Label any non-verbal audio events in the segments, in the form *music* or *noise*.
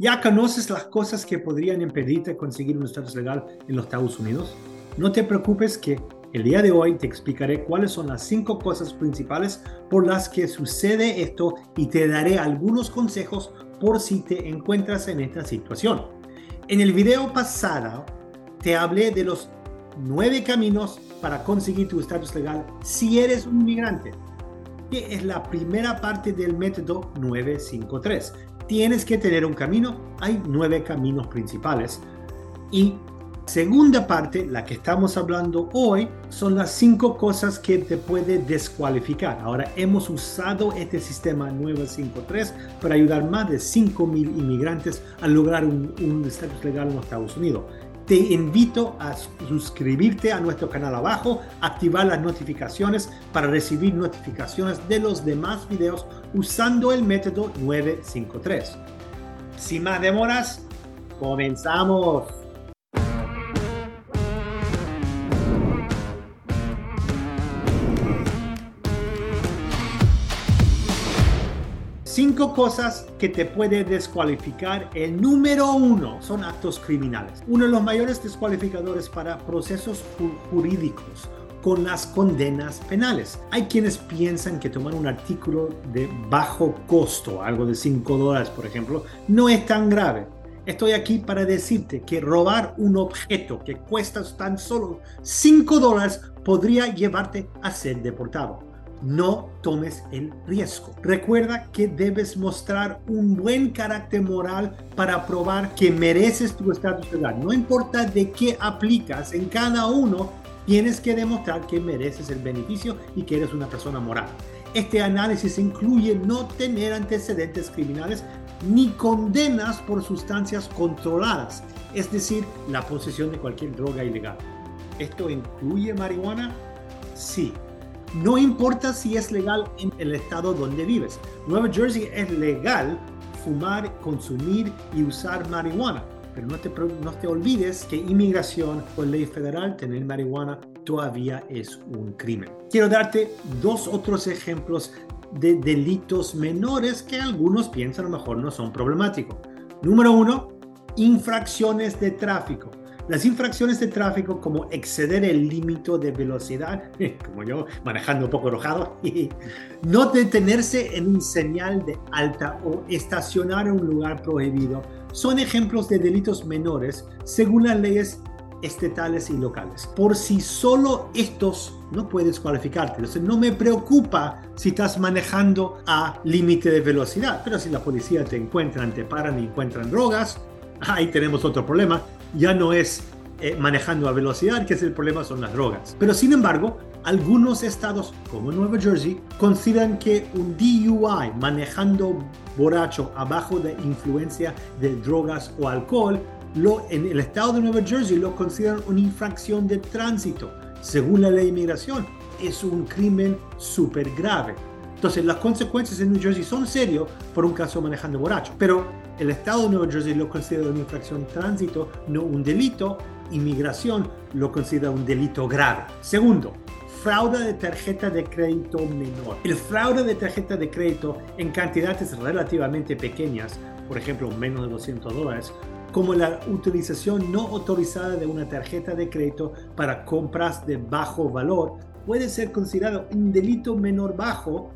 ¿Ya conoces las cosas que podrían impedirte conseguir un estatus legal en los Estados Unidos? No te preocupes que el día de hoy te explicaré cuáles son las cinco cosas principales por las que sucede esto y te daré algunos consejos por si te encuentras en esta situación. En el video pasado te hablé de los nueve caminos para conseguir tu estatus legal si eres un inmigrante, que es la primera parte del método 953 tienes que tener un camino. Hay nueve caminos principales. Y segunda parte, la que estamos hablando hoy, son las cinco cosas que te puede descualificar. Ahora hemos usado este sistema 953 para ayudar más de 5.000 inmigrantes a lograr un estatus legal en los Estados Unidos te invito a suscribirte a nuestro canal abajo, activar las notificaciones para recibir notificaciones de los demás videos usando el método 953. Sin más demoras, comenzamos. Cinco cosas que te puede descualificar. El número uno son actos criminales. Uno de los mayores descualificadores para procesos jurídicos con las condenas penales. Hay quienes piensan que tomar un artículo de bajo costo, algo de 5 dólares por ejemplo, no es tan grave. Estoy aquí para decirte que robar un objeto que cuesta tan solo 5 dólares podría llevarte a ser deportado no tomes el riesgo. Recuerda que debes mostrar un buen carácter moral para probar que mereces tu estatus legal. No importa de qué aplicas, en cada uno tienes que demostrar que mereces el beneficio y que eres una persona moral. Este análisis incluye no tener antecedentes criminales ni condenas por sustancias controladas, es decir, la posesión de cualquier droga ilegal. ¿Esto incluye marihuana? Sí, no importa si es legal en el estado donde vives. Nueva Jersey es legal fumar, consumir y usar marihuana. Pero no te, no te olvides que inmigración o ley federal tener marihuana todavía es un crimen. Quiero darte dos otros ejemplos de delitos menores que algunos piensan a lo mejor no son problemáticos. Número uno, infracciones de tráfico. Las infracciones de tráfico como exceder el límite de velocidad, *laughs* como yo manejando un poco enojado, *laughs* no detenerse en un señal de alta o estacionar en un lugar prohibido, son ejemplos de delitos menores según las leyes estatales y locales. Por si solo estos no puedes cualificarte. Entonces, no me preocupa si estás manejando a límite de velocidad, pero si la policía te encuentran, te paran y encuentran drogas, ahí tenemos otro problema ya no es eh, manejando a velocidad, que es el problema, son las drogas. Pero sin embargo, algunos estados, como Nueva Jersey, consideran que un DUI, manejando borracho abajo de influencia de drogas o alcohol, lo, en el estado de Nueva Jersey lo consideran una infracción de tránsito. Según la ley de inmigración, es un crimen súper grave. Entonces, las consecuencias en New Jersey son serias por un caso manejando borracho. Pero el Estado de Nueva Jersey lo considera una infracción tránsito, no un delito. Inmigración lo considera un delito grave. Segundo, fraude de tarjeta de crédito menor. El fraude de tarjeta de crédito en cantidades relativamente pequeñas, por ejemplo menos de 200 dólares, como la utilización no autorizada de una tarjeta de crédito para compras de bajo valor, puede ser considerado un delito menor bajo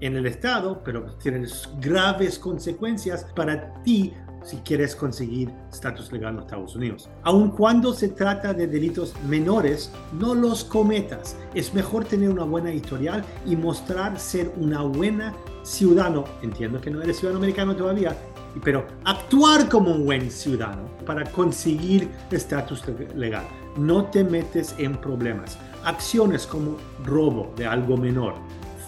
en el Estado, pero tienen graves consecuencias para ti si quieres conseguir estatus legal en los Estados Unidos. Aun cuando se trata de delitos menores, no los cometas. Es mejor tener una buena historial y mostrar ser una buena ciudadano. Entiendo que no eres ciudadano americano todavía, pero actuar como un buen ciudadano para conseguir estatus legal. No te metes en problemas. Acciones como robo de algo menor,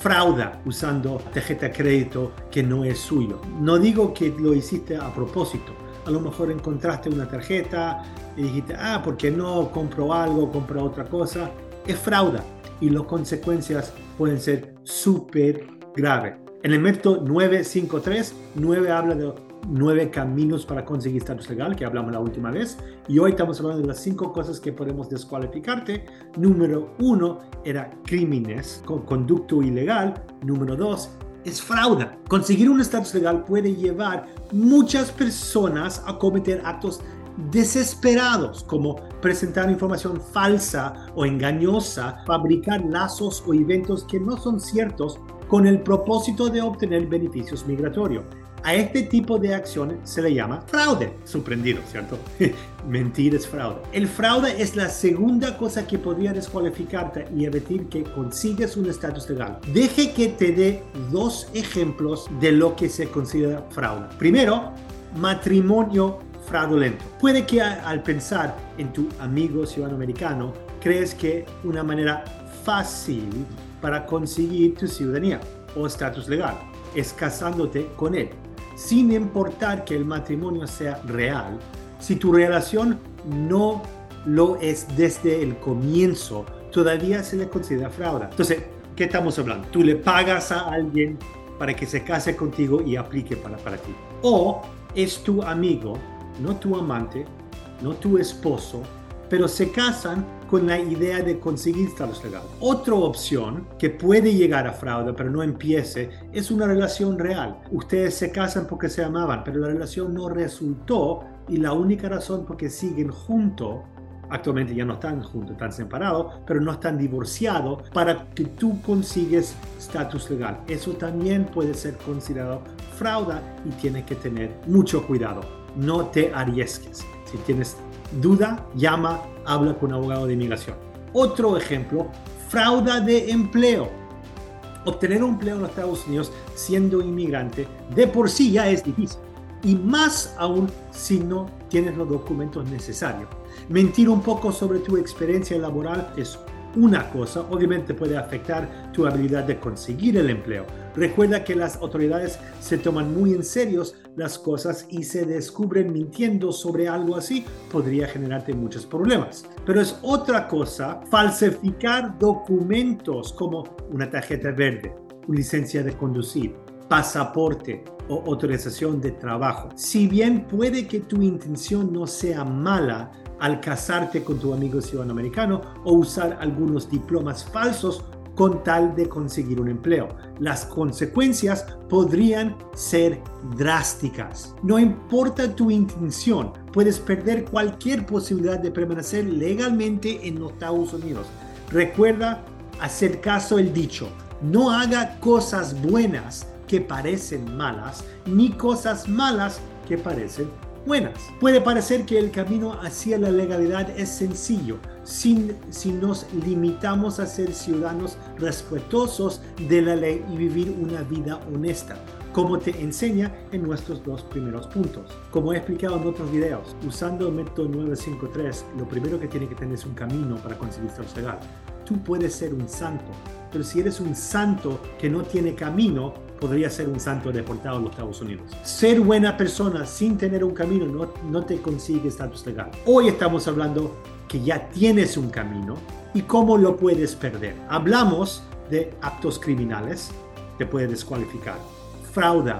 frauda usando tarjeta crédito que no es suyo. No digo que lo hiciste a propósito. A lo mejor encontraste una tarjeta y dijiste, ah, porque no compro algo, compro otra cosa. Es frauda y las consecuencias pueden ser súper graves. En el método 953, 9 habla de nueve caminos para conseguir estatus legal, que hablamos la última vez, y hoy estamos hablando de las cinco cosas que podemos descualificarte. Número uno era crímenes con conducto ilegal. Número dos, es fraude. Conseguir un estatus legal puede llevar muchas personas a cometer actos desesperados como presentar información falsa o engañosa, fabricar lazos o eventos que no son ciertos con el propósito de obtener beneficios migratorios. A este tipo de acción se le llama fraude. Sorprendido, ¿cierto? *laughs* Mentir es fraude. El fraude es la segunda cosa que podría descualificarte y evitar que consigues un estatus legal. Deje que te dé dos ejemplos de lo que se considera fraude. Primero, matrimonio fraudulento. Puede que al pensar en tu amigo ciudadano americano, crees que una manera fácil para conseguir tu ciudadanía o estatus legal es casándote con él sin importar que el matrimonio sea real, si tu relación no lo es desde el comienzo, todavía se le considera fraude. Entonces, ¿qué estamos hablando? Tú le pagas a alguien para que se case contigo y aplique para, para ti. O es tu amigo, no tu amante, no tu esposo, pero se casan con la idea de conseguir estatus legal. Otra opción que puede llegar a fraude, pero no empiece, es una relación real. Ustedes se casan porque se amaban, pero la relación no resultó y la única razón porque siguen juntos actualmente ya no están juntos, están separados, pero no están divorciados para que tú consigues estatus legal. Eso también puede ser considerado fraude y tienes que tener mucho cuidado. No te arriesgues. Si tienes duda, llama, habla con un abogado de inmigración. Otro ejemplo, fraude de empleo. Obtener un empleo en los Estados Unidos siendo inmigrante de por sí ya es difícil. Y más aún si no tienes los documentos necesarios. Mentir un poco sobre tu experiencia laboral es una cosa, obviamente puede afectar tu habilidad de conseguir el empleo. Recuerda que las autoridades se toman muy en serio las cosas y se descubren mintiendo sobre algo así podría generarte muchos problemas. Pero es otra cosa falsificar documentos como una tarjeta verde, una licencia de conducir, pasaporte o autorización de trabajo. Si bien puede que tu intención no sea mala, al casarte con tu amigo ciudadano americano o usar algunos diplomas falsos con tal de conseguir un empleo. Las consecuencias podrían ser drásticas. No importa tu intención, puedes perder cualquier posibilidad de permanecer legalmente en los Estados Unidos. Recuerda hacer caso el dicho, no haga cosas buenas que parecen malas, ni cosas malas que parecen buenas. Puede parecer que el camino hacia la legalidad es sencillo si, si nos limitamos a ser ciudadanos respetuosos de la ley y vivir una vida honesta como te enseña en nuestros dos primeros puntos. Como he explicado en otros videos, usando el método 953, lo primero que tiene que tener es un camino para conseguir estatus legal. Tú puedes ser un santo, pero si eres un santo que no tiene camino, podría ser un santo deportado en los Estados Unidos. Ser buena persona sin tener un camino no, no te consigue estatus legal. Hoy estamos hablando que ya tienes un camino y cómo lo puedes perder. Hablamos de actos criminales, te puede descualificar. Fraude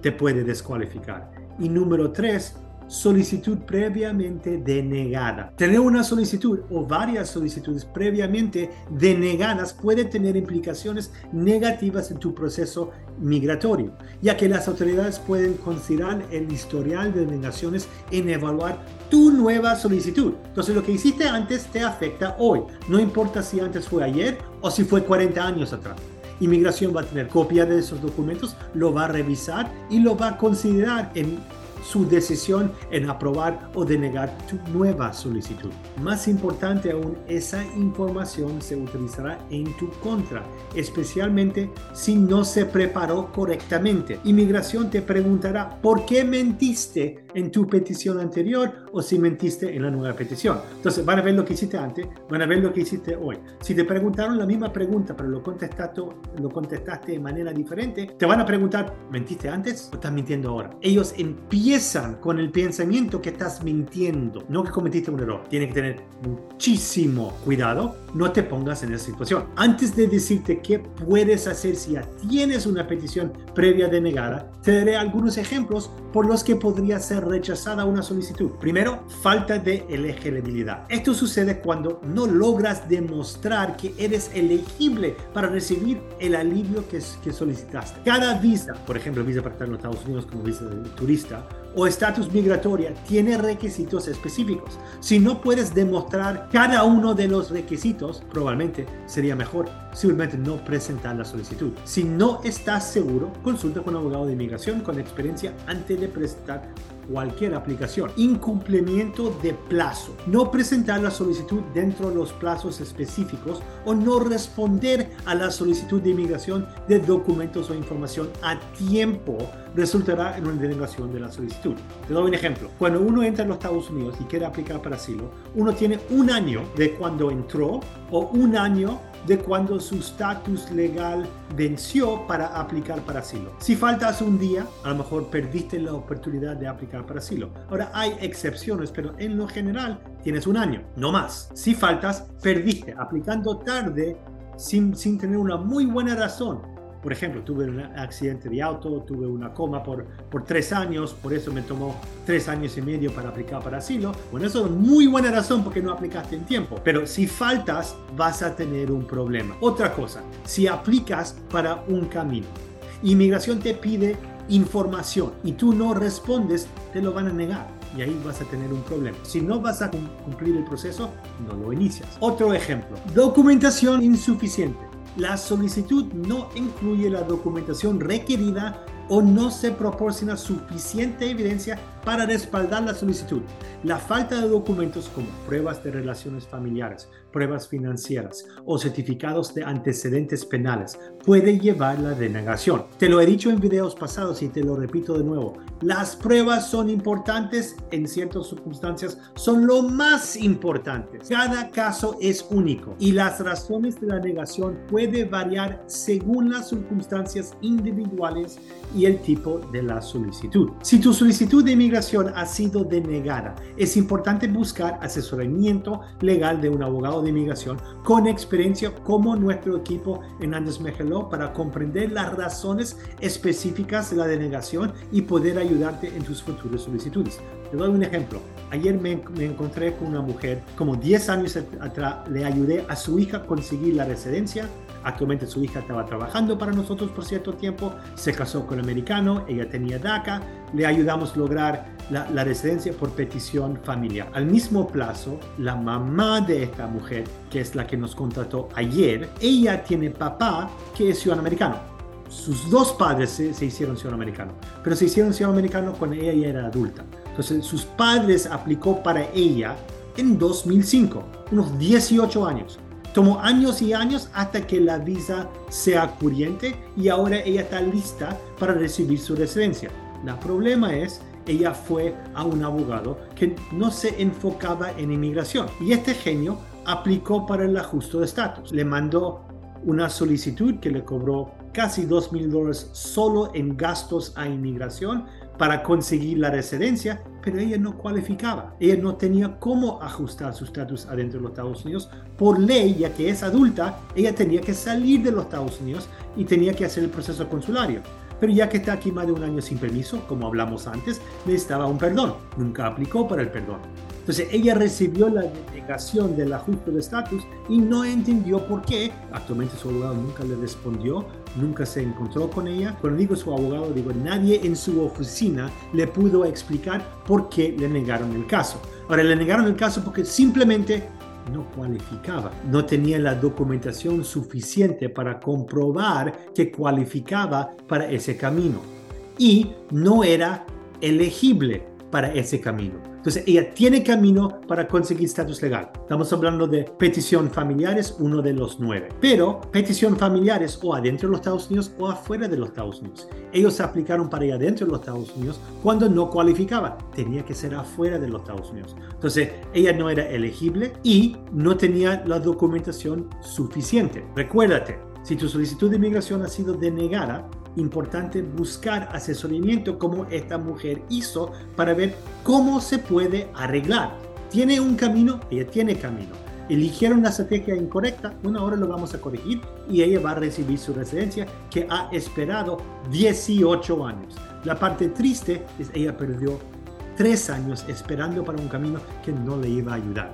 te puede descualificar. Y número tres, solicitud previamente denegada. Tener una solicitud o varias solicitudes previamente denegadas puede tener implicaciones negativas en tu proceso migratorio, ya que las autoridades pueden considerar el historial de denegaciones en evaluar tu nueva solicitud. Entonces lo que hiciste antes te afecta hoy, no importa si antes fue ayer o si fue 40 años atrás. Inmigración va a tener copia de esos documentos, lo va a revisar y lo va a considerar en su decisión en aprobar o denegar tu nueva solicitud. Más importante aún, esa información se utilizará en tu contra, especialmente si no se preparó correctamente. Inmigración te preguntará por qué mentiste en tu petición anterior o si mentiste en la nueva petición. Entonces van a ver lo que hiciste antes, van a ver lo que hiciste hoy. Si te preguntaron la misma pregunta, pero lo contestaste, lo contestaste de manera diferente, te van a preguntar, ¿mentiste antes o estás mintiendo ahora? Ellos empiezan empiezan con el pensamiento que estás mintiendo, no que cometiste un error. Tienes que tener muchísimo cuidado, no te pongas en esa situación. Antes de decirte qué puedes hacer si ya tienes una petición previa denegada, te daré algunos ejemplos por los que podría ser rechazada una solicitud. Primero, falta de elegibilidad. Esto sucede cuando no logras demostrar que eres elegible para recibir el alivio que, que solicitaste. Cada visa, por ejemplo, visa para estar en los Estados Unidos como visa de turista, o estatus migratoria tiene requisitos específicos. Si no puedes demostrar cada uno de los requisitos, probablemente sería mejor simplemente no presentar la solicitud. Si no estás seguro, consulta con un abogado de inmigración con experiencia antes de presentar cualquier aplicación. Incumplimiento de plazo. No presentar la solicitud dentro de los plazos específicos o no responder a la solicitud de inmigración de documentos o información a tiempo resultará en una denegación de la solicitud. Te doy un ejemplo. Cuando uno entra a los Estados Unidos y quiere aplicar para asilo, uno tiene un año de cuando entró o un año de cuando su estatus legal venció para aplicar para asilo. Si faltas un día, a lo mejor perdiste la oportunidad de aplicar para asilo. Ahora hay excepciones, pero en lo general tienes un año, no más. Si faltas, perdiste. Aplicando tarde sin, sin tener una muy buena razón, por ejemplo, tuve un accidente de auto, tuve una coma por, por tres años, por eso me tomó tres años y medio para aplicar para asilo. Bueno, eso es muy buena razón porque no aplicaste en tiempo. Pero si faltas, vas a tener un problema. Otra cosa, si aplicas para un camino, inmigración te pide información y tú no respondes, te lo van a negar y ahí vas a tener un problema. Si no vas a cumplir el proceso, no lo inicias. Otro ejemplo, documentación insuficiente. La solicitud no incluye la documentación requerida o no se proporciona suficiente evidencia para respaldar la solicitud. La falta de documentos como pruebas de relaciones familiares, pruebas financieras o certificados de antecedentes penales puede llevar a la denegación. Te lo he dicho en videos pasados y te lo repito de nuevo. Las pruebas son importantes, en ciertas circunstancias son lo más importante. Cada caso es único y las razones de la negación puede variar según las circunstancias individuales el tipo de la solicitud. Si tu solicitud de inmigración ha sido denegada, es importante buscar asesoramiento legal de un abogado de inmigración con experiencia como nuestro equipo en Andes Mejeló para comprender las razones específicas de la denegación y poder ayudarte en tus futuras solicitudes. Te doy un ejemplo. Ayer me, me encontré con una mujer, como 10 años atrás, le ayudé a su hija conseguir la residencia Actualmente su hija estaba trabajando para nosotros por cierto tiempo, se casó con un americano, ella tenía DACA, le ayudamos a lograr la, residencia por petición familiar. Al mismo plazo, la mamá de esta mujer, que es la que nos contrató ayer, ella tiene papá que es ciudadano americano. Sus dos padres se, se hicieron ciudadano americano, pero se hicieron ciudadano americano cuando ella ya era adulta. Entonces, sus padres aplicó para ella en 2005, unos 18 años. Tomó años y años hasta que la visa sea corriente y ahora ella está lista para recibir su residencia. El problema es, ella fue a un abogado que no se enfocaba en inmigración y este genio aplicó para el ajuste de estatus. Le mandó una solicitud que le cobró casi 2 mil dólares solo en gastos a inmigración para conseguir la residencia, pero ella no cualificaba. Ella no tenía cómo ajustar su estatus adentro de los Estados Unidos. Por ley, ya que es adulta, ella tenía que salir de los Estados Unidos y tenía que hacer el proceso consulario. Pero ya que está aquí más de un año sin permiso, como hablamos antes, necesitaba un perdón. Nunca aplicó para el perdón. Entonces ella recibió la denegación del ajuste de estatus y no entendió por qué. Actualmente su abogado nunca le respondió, nunca se encontró con ella. Cuando digo su abogado, digo nadie en su oficina le pudo explicar por qué le negaron el caso. Ahora le negaron el caso porque simplemente no cualificaba, no tenía la documentación suficiente para comprobar que cualificaba para ese camino y no era elegible para ese camino. Entonces, ella tiene camino para conseguir estatus legal. Estamos hablando de petición familiares, uno de los nueve. Pero petición familiares o adentro de los Estados Unidos o afuera de los Estados Unidos. Ellos aplicaron para ir adentro de los Estados Unidos cuando no cualificaba. Tenía que ser afuera de los Estados Unidos. Entonces, ella no era elegible y no tenía la documentación suficiente. Recuérdate, si tu solicitud de inmigración ha sido denegada, importante buscar asesoramiento como esta mujer hizo para ver cómo se puede arreglar. ¿Tiene un camino? Ella tiene camino. Eligieron la estrategia incorrecta, bueno, ahora lo vamos a corregir y ella va a recibir su residencia que ha esperado 18 años. La parte triste es ella perdió tres años esperando para un camino que no le iba a ayudar.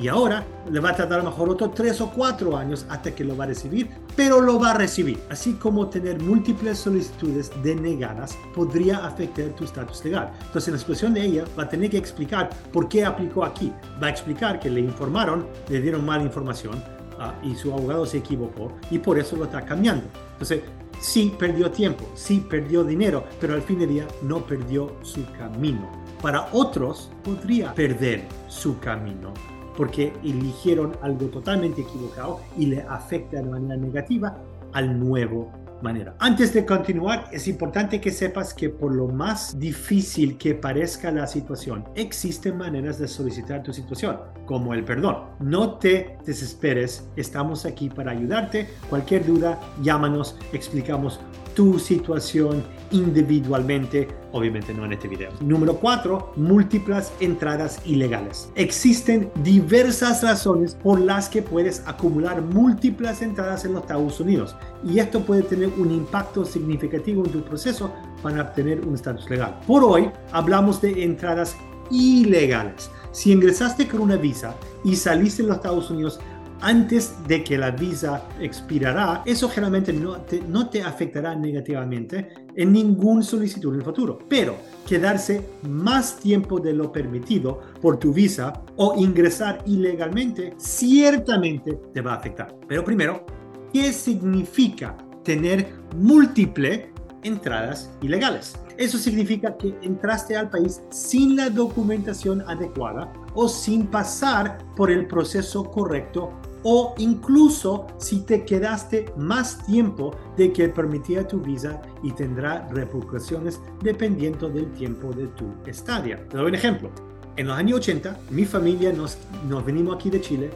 Y ahora le va a tardar a lo mejor otros tres o cuatro años hasta que lo va a recibir, pero lo va a recibir. Así como tener múltiples solicitudes denegadas podría afectar tu estatus legal. Entonces, en la situación de ella, va a tener que explicar por qué aplicó aquí. Va a explicar que le informaron, le dieron mala información uh, y su abogado se equivocó y por eso lo está cambiando. Entonces, sí perdió tiempo, sí perdió dinero, pero al fin del día no perdió su camino. Para otros podría perder su camino porque eligieron algo totalmente equivocado y le afecta de manera negativa al nuevo manera. Antes de continuar, es importante que sepas que por lo más difícil que parezca la situación, existen maneras de solicitar tu situación, como el perdón. No te desesperes, estamos aquí para ayudarte. Cualquier duda, llámanos, explicamos tu situación individualmente, obviamente no en este video. Número 4, múltiples entradas ilegales. Existen diversas razones por las que puedes acumular múltiples entradas en los Estados Unidos y esto puede tener un impacto significativo en tu proceso para obtener un estatus legal. Por hoy hablamos de entradas ilegales. Si ingresaste con una visa y saliste en los Estados Unidos antes de que la visa expirará, eso generalmente no te, no te afectará negativamente en ningún solicitud en el futuro. Pero quedarse más tiempo de lo permitido por tu visa o ingresar ilegalmente ciertamente te va a afectar. Pero primero, ¿qué significa tener múltiple entradas ilegales? Eso significa que entraste al país sin la documentación adecuada o sin pasar por el proceso correcto o incluso si te quedaste más tiempo de que permitía tu visa y tendrá repercusiones dependiendo del tiempo de tu estadia. Te doy un ejemplo. En los años 80, mi familia nos, nos venimos aquí de Chile,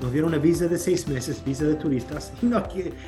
nos dieron una visa de seis meses, visa de turistas. *laughs* No,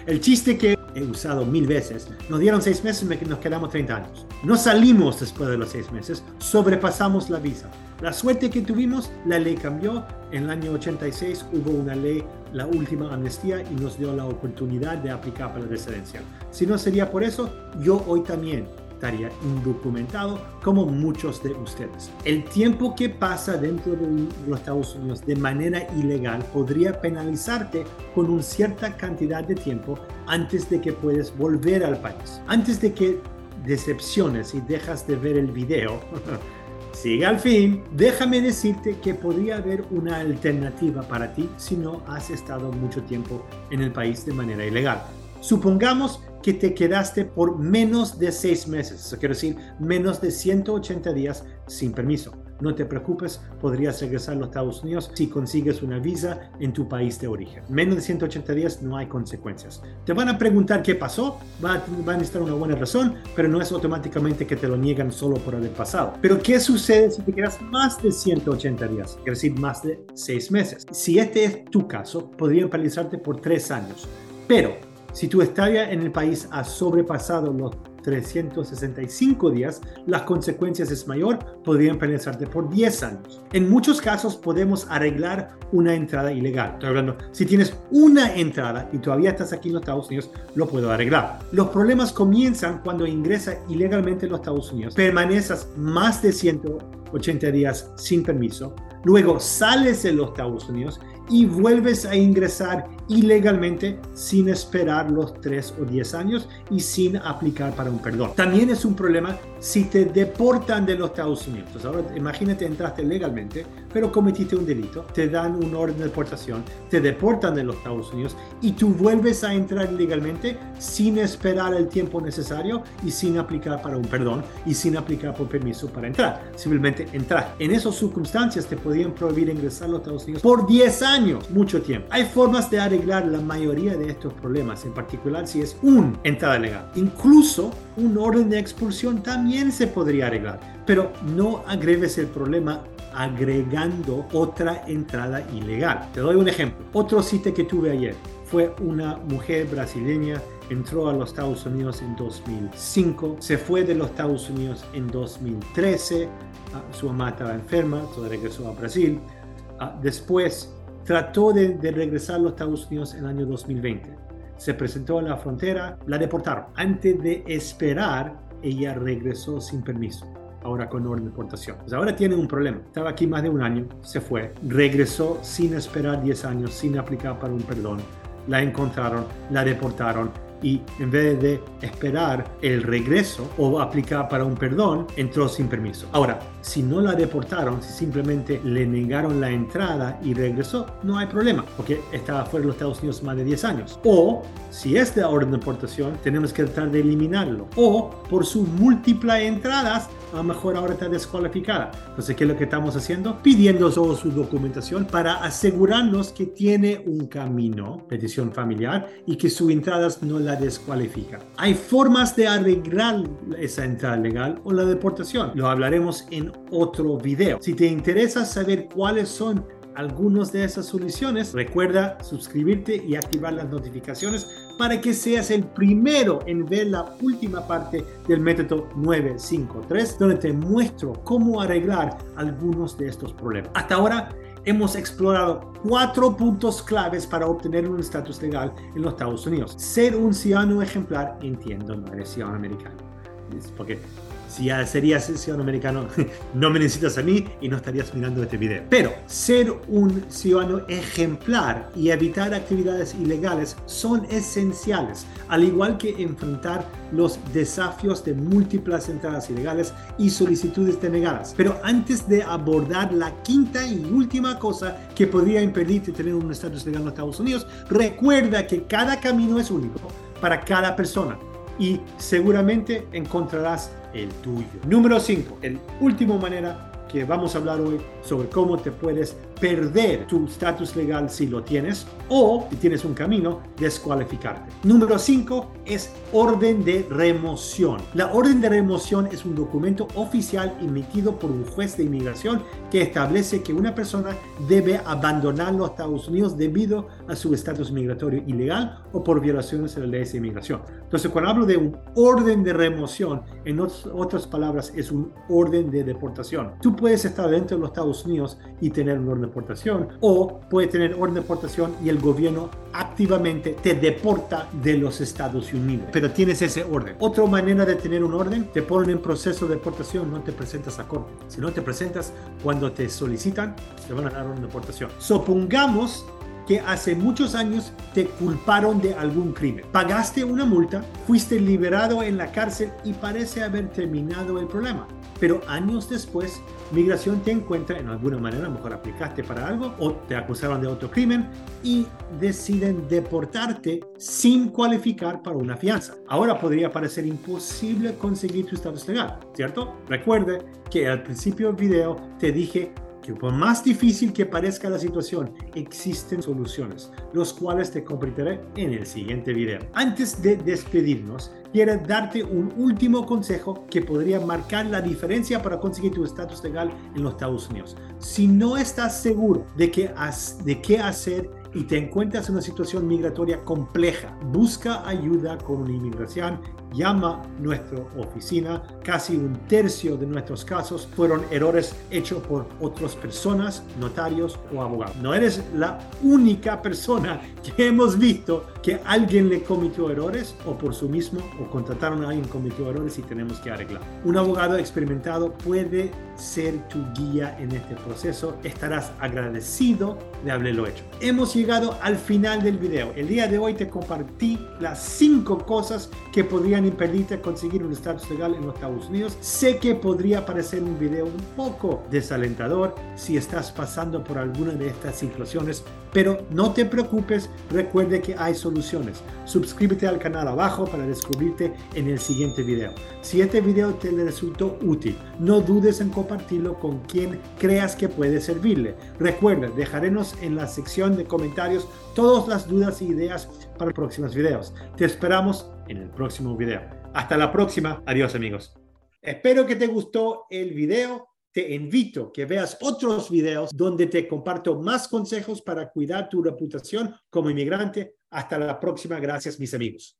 el chiste que he usado mil veces, nos dieron seis meses y nos quedamos 30 años. No salimos después de los seis meses, sobrepasamos la visa. La suerte que tuvimos, la ley cambió. En el año 86 hubo una ley, la última amnistía, y nos dio la oportunidad de aplicar para la residencia. Si no sería por eso, yo hoy también estaría indocumentado como muchos de ustedes. El tiempo que pasa dentro de los Estados Unidos de manera ilegal podría penalizarte con una cierta cantidad de tiempo antes de que puedes volver al país. Antes de que decepciones y dejas de ver el video, *laughs* Sigue al fin, déjame decirte que podría haber una alternativa para ti si no has estado mucho tiempo en el país de manera ilegal. Supongamos que te quedaste por menos de seis meses, eso quiere decir menos de 180 días sin permiso. No te preocupes, podrías regresar a los Estados Unidos si consigues una visa en tu país de origen. Menos de 180 días no hay consecuencias. Te van a preguntar qué pasó, va a, va necesitar una buena razón, pero no es automáticamente que te lo niegan solo por haber pasado. Pero ¿qué sucede si te quedas más de 180 días? Quiere decir más de 6 meses. Si este es tu caso, podrían paralizarte por 3 años. Pero si tu estadía en el país ha sobrepasado los 365 días, las consecuencias es mayor, podrían penalizarte por 10 años. En muchos casos podemos arreglar una entrada ilegal. Estoy hablando, si tienes una entrada y todavía estás aquí en los Estados Unidos, lo puedo arreglar. Los problemas comienzan cuando ingresa ilegalmente en los Estados Unidos, permaneces más de 180 días sin permiso, luego sales de los Estados Unidos y vuelves a ingresar ilegalmente sin esperar los 3 o 10 años y sin aplicar para un perdón. También es un problema si te deportan de los Estados Unidos. Ahora imagínate entraste legalmente, pero cometiste un delito, te dan un orden de deportación, te deportan de los Estados Unidos y tú vuelves a entrar ilegalmente sin esperar el tiempo necesario y sin aplicar para un perdón y sin aplicar por permiso para entrar. Simplemente entrar. En esas circunstancias te podían prohibir ingresar a los Estados Unidos por 10 años, mucho tiempo. Hay formas de arreglar la mayoría de estos problemas, en particular si es un entrada legal. Incluso un orden de expulsión también se podría arreglar, pero no agreves el problema agregando otra entrada ilegal. Te doy un ejemplo. Otro sitio que tuve ayer. fue una mujer brasileña, entró a los Estados Unidos en 2005, se fue de los Estados Unidos en 2013, ah, su mamá estaba enferma, entonces regresó a Brasil. Ah, después trató de, de regresar a los Estados Unidos en el año 2020. Se presentó a la frontera, la deportaron. Antes de esperar, ella regresó sin permiso ahora con orden de deportación. Pues ahora tiene un problema. Estaba aquí más de un año, se fue, regresó sin esperar 10 años, sin aplicar para un perdón. La encontraron, la deportaron y en vez de esperar el regreso o aplicar para un perdón, entró sin permiso. Ahora, si no la deportaron, si simplemente le negaron la entrada y regresó, no hay problema, porque estaba fuera de los Estados Unidos más de 10 años. O, si es de orden de deportación, tenemos que tratar de eliminarlo. O, por sus múltiples entradas, a lo mejor ahora está descualificada. Entonces, ¿qué es lo que estamos haciendo? Pidiendo toda su documentación para asegurarnos que tiene un camino, petición familiar, y que su entrada no la descualifica. Hay formas de arreglar esa entrada legal o la deportación. Lo hablaremos en otro video. Si te interesa saber cuáles son algunas de esas soluciones, recuerda suscribirte y activar las notificaciones para que seas el primero en ver la última parte del método 953, donde te muestro cómo arreglar algunos de estos problemas. Hasta ahora hemos explorado cuatro puntos claves para obtener un estatus legal en los Estados Unidos. Ser un ciudadano ejemplar, entiendo, no eres ciudadano americano. Porque si ya serías ciudadano americano, *laughs* no me necesitas a mí y no estarías mirando este video. Pero ser un ciudadano ejemplar y evitar actividades ilegales son esenciales, al igual que enfrentar los desafíos de múltiples entradas ilegales y solicitudes denegadas. Pero antes de abordar la quinta y última cosa que podría impedirte tener un estatus legal en Estados Unidos, recuerda que cada camino es único para cada persona y seguramente encontrarás el tuyo. Número 5, el último manera que vamos a hablar hoy sobre cómo te puedes perder tu estatus legal si lo tienes o si tienes un camino, descualificarte. Número 5 es orden de remoción. La orden de remoción es un documento oficial emitido por un juez de inmigración que establece que una persona debe abandonar los Estados Unidos debido a su estatus migratorio ilegal o por violaciones de la ley de inmigración. Entonces, cuando hablo de un orden de remoción, en otras palabras, es un orden de deportación. Tú puedes estar dentro de los Estados Unidos y tener un orden de deportación o puedes tener orden de deportación y el gobierno activamente te deporta de los Estados Unidos. Pero tienes ese orden. Otra manera de tener un orden, te ponen en proceso de deportación, no te presentas a corte. Si no te presentas, cuando te solicitan, te van a dar una deportación. Supongamos que hace muchos años te culparon de algún crimen. Pagaste una multa, fuiste liberado en la cárcel y parece haber terminado el problema. Pero años después, migración te encuentra en alguna manera, a lo mejor aplicaste para algo o te acusaron de otro crimen y deciden deportarte sin cualificar para una fianza. Ahora podría parecer imposible conseguir tu estatus legal, ¿cierto? Recuerde que al principio del video te dije que por más difícil que parezca la situación, existen soluciones, los cuales te compartiré en el siguiente video. Antes de despedirnos, quiero darte un último consejo que podría marcar la diferencia para conseguir tu estatus legal en los Estados Unidos. Si no estás seguro de qué, de qué hacer y te encuentras en una situación migratoria compleja, busca ayuda con inmigración llama nuestra oficina. Casi un tercio de nuestros casos fueron errores hechos por otras personas, notarios o abogados. No eres la única persona que hemos visto que alguien le cometió errores o por su mismo o contrataron a alguien que cometió errores y tenemos que arreglar. Un abogado experimentado puede ser tu guía en este proceso. Estarás agradecido de haberlo hecho. Hemos llegado al final del video. El día de hoy te compartí las cinco cosas que podrían impedirte conseguir un estatus legal en los Estados Unidos. Sé que podría parecer un video un poco desalentador si estás pasando por alguna de estas situaciones, pero no te preocupes, recuerde que hay soluciones. Suscríbete al canal abajo para descubrirte en el siguiente video. Si este video te resultó útil, no dudes en compartirlo con quien creas que puede servirle. Recuerda, dejaremos en la sección de comentarios todas las dudas e ideas para próximos videos. Te esperamos en el próximo video. Hasta la próxima. Adiós amigos. Espero que te gustó el video. Te invito a que veas otros videos donde te comparto más consejos para cuidar tu reputación como inmigrante Hasta la próxima. Gracias, mis amigos.